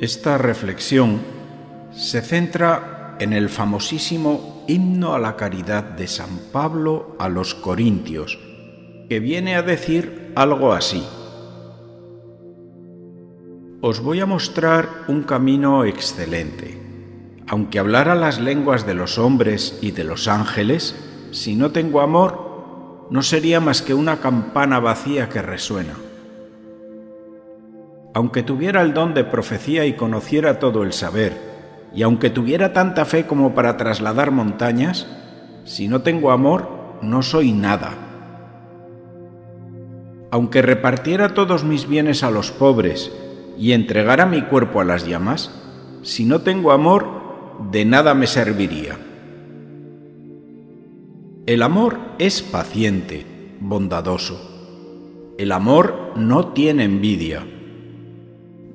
Esta reflexión se centra en el famosísimo himno a la caridad de San Pablo a los Corintios, que viene a decir algo así. Os voy a mostrar un camino excelente. Aunque hablara las lenguas de los hombres y de los ángeles, si no tengo amor, no sería más que una campana vacía que resuena. Aunque tuviera el don de profecía y conociera todo el saber, y aunque tuviera tanta fe como para trasladar montañas, si no tengo amor, no soy nada. Aunque repartiera todos mis bienes a los pobres y entregara mi cuerpo a las llamas, si no tengo amor, de nada me serviría. El amor es paciente, bondadoso. El amor no tiene envidia.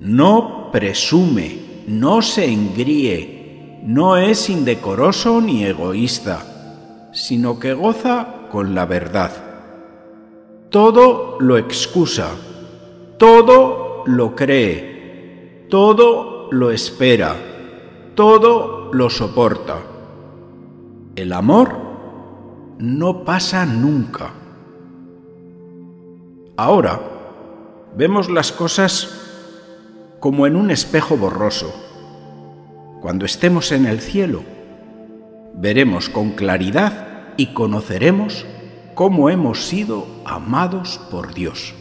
No presume, no se engríe, no es indecoroso ni egoísta, sino que goza con la verdad. Todo lo excusa, todo lo cree, todo lo espera, todo lo soporta. El amor no pasa nunca. Ahora vemos las cosas como en un espejo borroso. Cuando estemos en el cielo, veremos con claridad y conoceremos cómo hemos sido amados por Dios.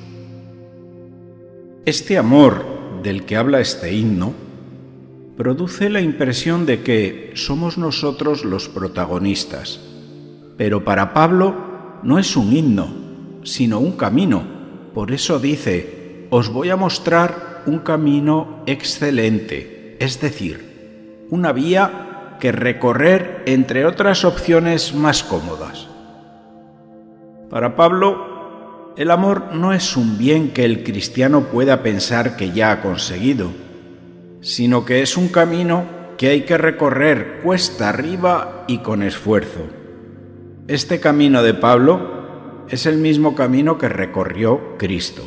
Este amor del que habla este himno produce la impresión de que somos nosotros los protagonistas, pero para Pablo no es un himno, sino un camino. Por eso dice, os voy a mostrar un camino excelente, es decir, una vía que recorrer entre otras opciones más cómodas. Para Pablo, el amor no es un bien que el cristiano pueda pensar que ya ha conseguido, sino que es un camino que hay que recorrer cuesta arriba y con esfuerzo. Este camino de Pablo es el mismo camino que recorrió Cristo.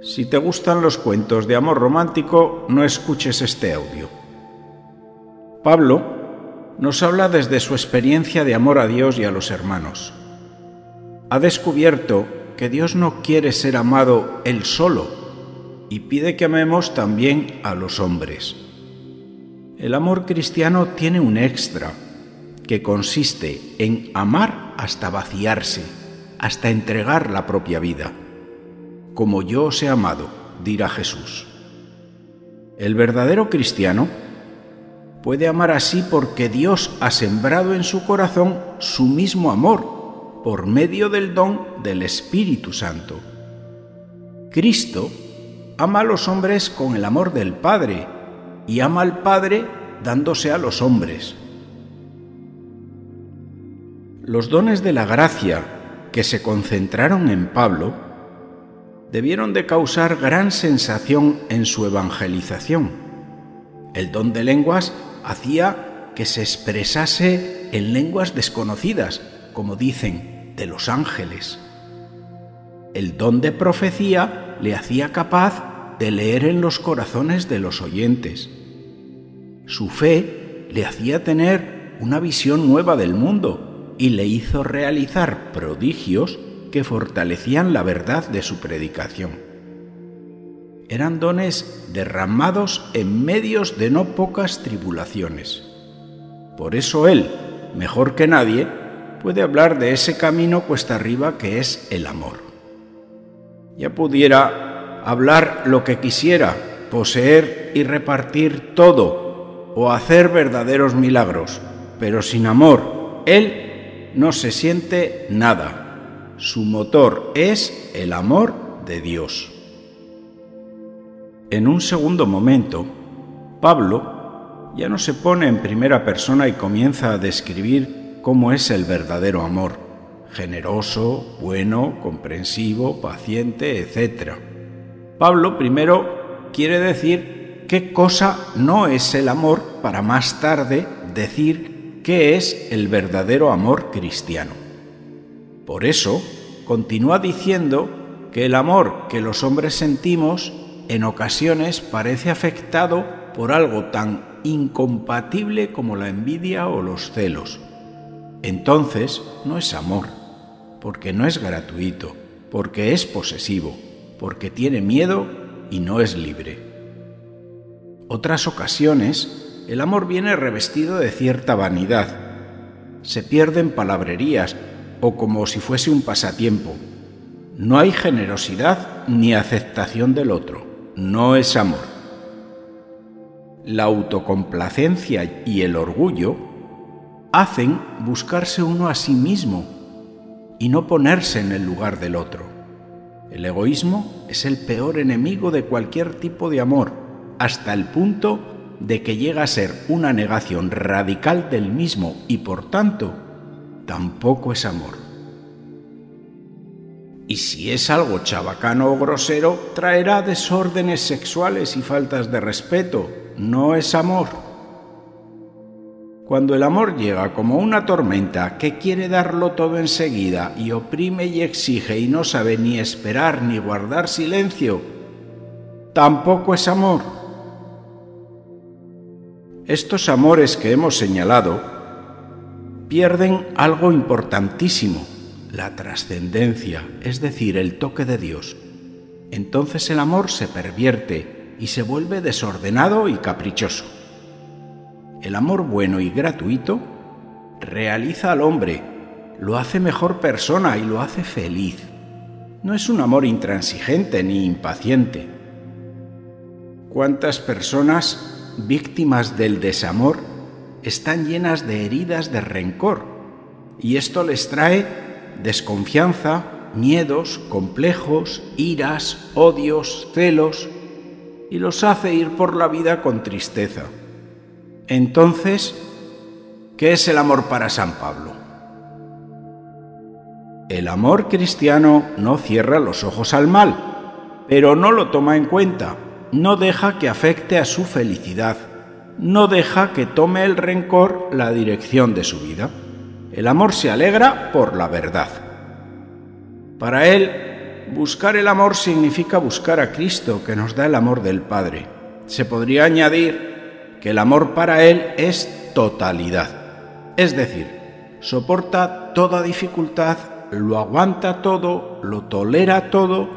Si te gustan los cuentos de amor romántico, no escuches este audio. Pablo nos habla desde su experiencia de amor a Dios y a los hermanos. Ha descubierto que Dios no quiere ser amado él solo y pide que amemos también a los hombres. El amor cristiano tiene un extra, que consiste en amar hasta vaciarse, hasta entregar la propia vida como yo os he amado, dirá Jesús. El verdadero cristiano puede amar así porque Dios ha sembrado en su corazón su mismo amor por medio del don del Espíritu Santo. Cristo ama a los hombres con el amor del Padre y ama al Padre dándose a los hombres. Los dones de la gracia que se concentraron en Pablo debieron de causar gran sensación en su evangelización. El don de lenguas hacía que se expresase en lenguas desconocidas, como dicen, de los ángeles. El don de profecía le hacía capaz de leer en los corazones de los oyentes. Su fe le hacía tener una visión nueva del mundo y le hizo realizar prodigios que fortalecían la verdad de su predicación. Eran dones derramados en medios de no pocas tribulaciones. Por eso él, mejor que nadie, puede hablar de ese camino cuesta arriba que es el amor. Ya pudiera hablar lo que quisiera, poseer y repartir todo, o hacer verdaderos milagros, pero sin amor, él no se siente nada su motor es el amor de Dios. En un segundo momento, Pablo ya no se pone en primera persona y comienza a describir cómo es el verdadero amor, generoso, bueno, comprensivo, paciente, etc. Pablo primero quiere decir qué cosa no es el amor para más tarde decir qué es el verdadero amor cristiano. Por eso, continúa diciendo que el amor que los hombres sentimos en ocasiones parece afectado por algo tan incompatible como la envidia o los celos. Entonces no es amor, porque no es gratuito, porque es posesivo, porque tiene miedo y no es libre. Otras ocasiones, el amor viene revestido de cierta vanidad. Se pierden palabrerías o como si fuese un pasatiempo. No hay generosidad ni aceptación del otro. No es amor. La autocomplacencia y el orgullo hacen buscarse uno a sí mismo y no ponerse en el lugar del otro. El egoísmo es el peor enemigo de cualquier tipo de amor, hasta el punto de que llega a ser una negación radical del mismo y por tanto tampoco es amor. Y si es algo chabacano o grosero, traerá desórdenes sexuales y faltas de respeto. No es amor. Cuando el amor llega como una tormenta que quiere darlo todo enseguida y oprime y exige y no sabe ni esperar ni guardar silencio, tampoco es amor. Estos amores que hemos señalado pierden algo importantísimo, la trascendencia, es decir, el toque de Dios. Entonces el amor se pervierte y se vuelve desordenado y caprichoso. El amor bueno y gratuito realiza al hombre, lo hace mejor persona y lo hace feliz. No es un amor intransigente ni impaciente. ¿Cuántas personas víctimas del desamor están llenas de heridas de rencor? Y esto les trae desconfianza, miedos, complejos, iras, odios, celos, y los hace ir por la vida con tristeza. Entonces, ¿qué es el amor para San Pablo? El amor cristiano no cierra los ojos al mal, pero no lo toma en cuenta, no deja que afecte a su felicidad, no deja que tome el rencor la dirección de su vida. El amor se alegra por la verdad. Para él, buscar el amor significa buscar a Cristo, que nos da el amor del Padre. Se podría añadir que el amor para él es totalidad, es decir, soporta toda dificultad, lo aguanta todo, lo tolera todo,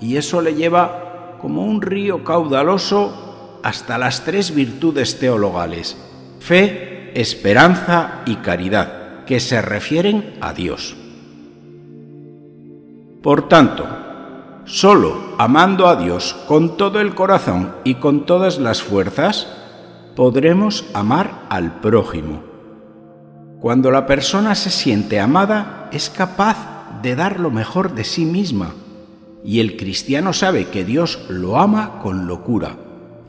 y eso le lleva como un río caudaloso hasta las tres virtudes teologales, fe, esperanza y caridad, que se refieren a Dios. Por tanto, solo amando a Dios con todo el corazón y con todas las fuerzas, podremos amar al prójimo. Cuando la persona se siente amada, es capaz de dar lo mejor de sí misma. Y el cristiano sabe que Dios lo ama con locura.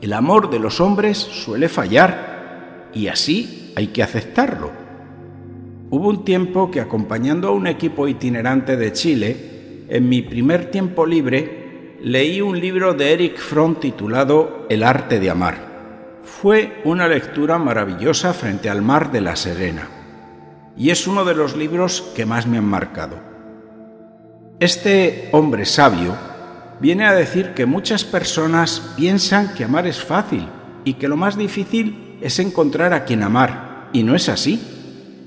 El amor de los hombres suele fallar y así hay que aceptarlo. Hubo un tiempo que acompañando a un equipo itinerante de Chile, en mi primer tiempo libre, leí un libro de Eric Fromm titulado El arte de amar. Fue una lectura maravillosa frente al mar de la Serena, y es uno de los libros que más me han marcado. Este hombre sabio viene a decir que muchas personas piensan que amar es fácil y que lo más difícil es encontrar a quien amar, y no es así,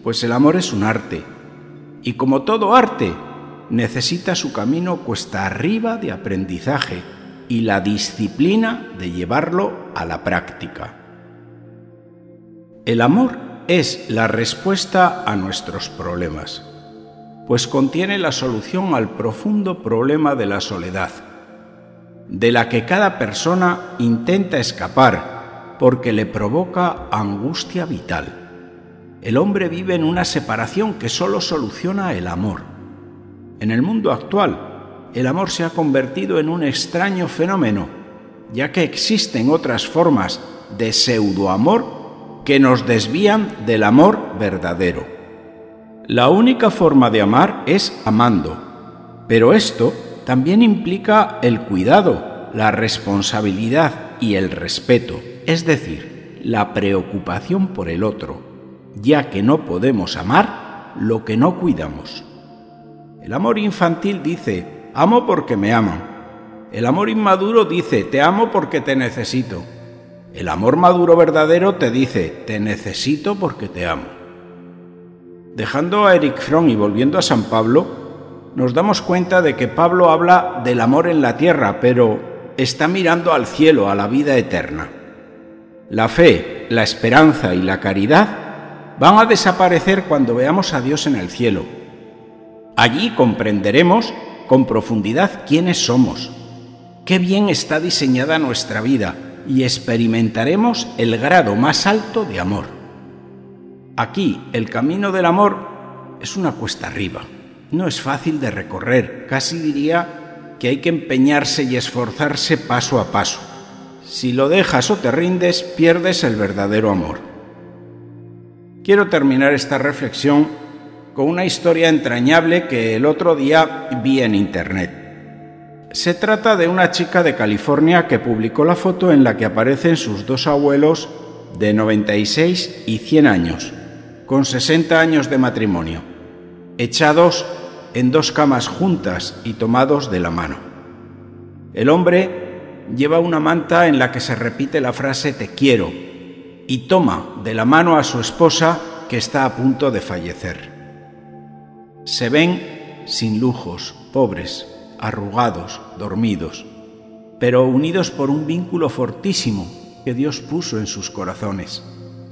pues el amor es un arte, y como todo arte, necesita su camino cuesta arriba de aprendizaje y la disciplina de llevarlo a la práctica. El amor es la respuesta a nuestros problemas, pues contiene la solución al profundo problema de la soledad, de la que cada persona intenta escapar porque le provoca angustia vital. El hombre vive en una separación que solo soluciona el amor. En el mundo actual, el amor se ha convertido en un extraño fenómeno, ya que existen otras formas de pseudoamor que nos desvían del amor verdadero. La única forma de amar es amando, pero esto también implica el cuidado, la responsabilidad y el respeto, es decir, la preocupación por el otro, ya que no podemos amar lo que no cuidamos. El amor infantil dice, amo porque me aman. El amor inmaduro dice, te amo porque te necesito. El amor maduro verdadero te dice, te necesito porque te amo. Dejando a Eric Fromm y volviendo a San Pablo, nos damos cuenta de que Pablo habla del amor en la tierra, pero está mirando al cielo, a la vida eterna. La fe, la esperanza y la caridad van a desaparecer cuando veamos a Dios en el cielo. Allí comprenderemos con profundidad quiénes somos, qué bien está diseñada nuestra vida y experimentaremos el grado más alto de amor. Aquí el camino del amor es una cuesta arriba. No es fácil de recorrer, casi diría que hay que empeñarse y esforzarse paso a paso. Si lo dejas o te rindes, pierdes el verdadero amor. Quiero terminar esta reflexión con una historia entrañable que el otro día vi en Internet. Se trata de una chica de California que publicó la foto en la que aparecen sus dos abuelos de 96 y 100 años, con 60 años de matrimonio, echados en dos camas juntas y tomados de la mano. El hombre lleva una manta en la que se repite la frase te quiero y toma de la mano a su esposa que está a punto de fallecer. Se ven sin lujos, pobres, arrugados, dormidos, pero unidos por un vínculo fortísimo que Dios puso en sus corazones,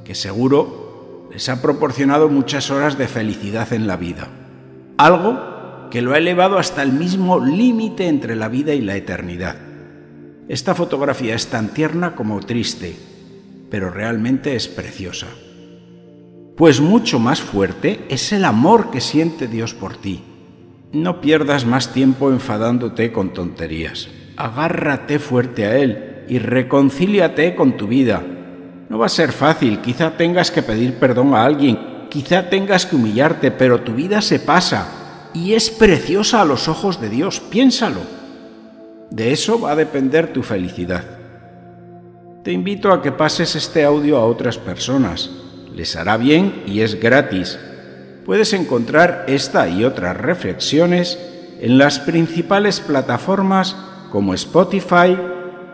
que seguro les ha proporcionado muchas horas de felicidad en la vida. Algo que lo ha elevado hasta el mismo límite entre la vida y la eternidad. Esta fotografía es tan tierna como triste, pero realmente es preciosa. Pues mucho más fuerte es el amor que siente Dios por ti no pierdas más tiempo enfadándote con tonterías. Agárrate fuerte a Él y reconcíliate con tu vida. No va a ser fácil, quizá tengas que pedir perdón a alguien, quizá tengas que humillarte, pero tu vida se pasa y es preciosa a los ojos de Dios, piénsalo. De eso va a depender tu felicidad. Te invito a que pases este audio a otras personas. Les hará bien y es gratis puedes encontrar esta y otras reflexiones en las principales plataformas como Spotify,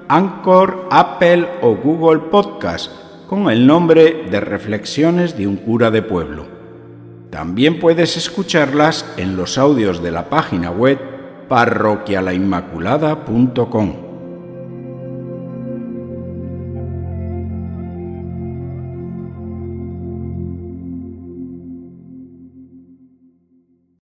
Anchor, Apple o Google Podcast con el nombre de Reflexiones de un cura de pueblo. También puedes escucharlas en los audios de la página web parroquialainmaculada.com.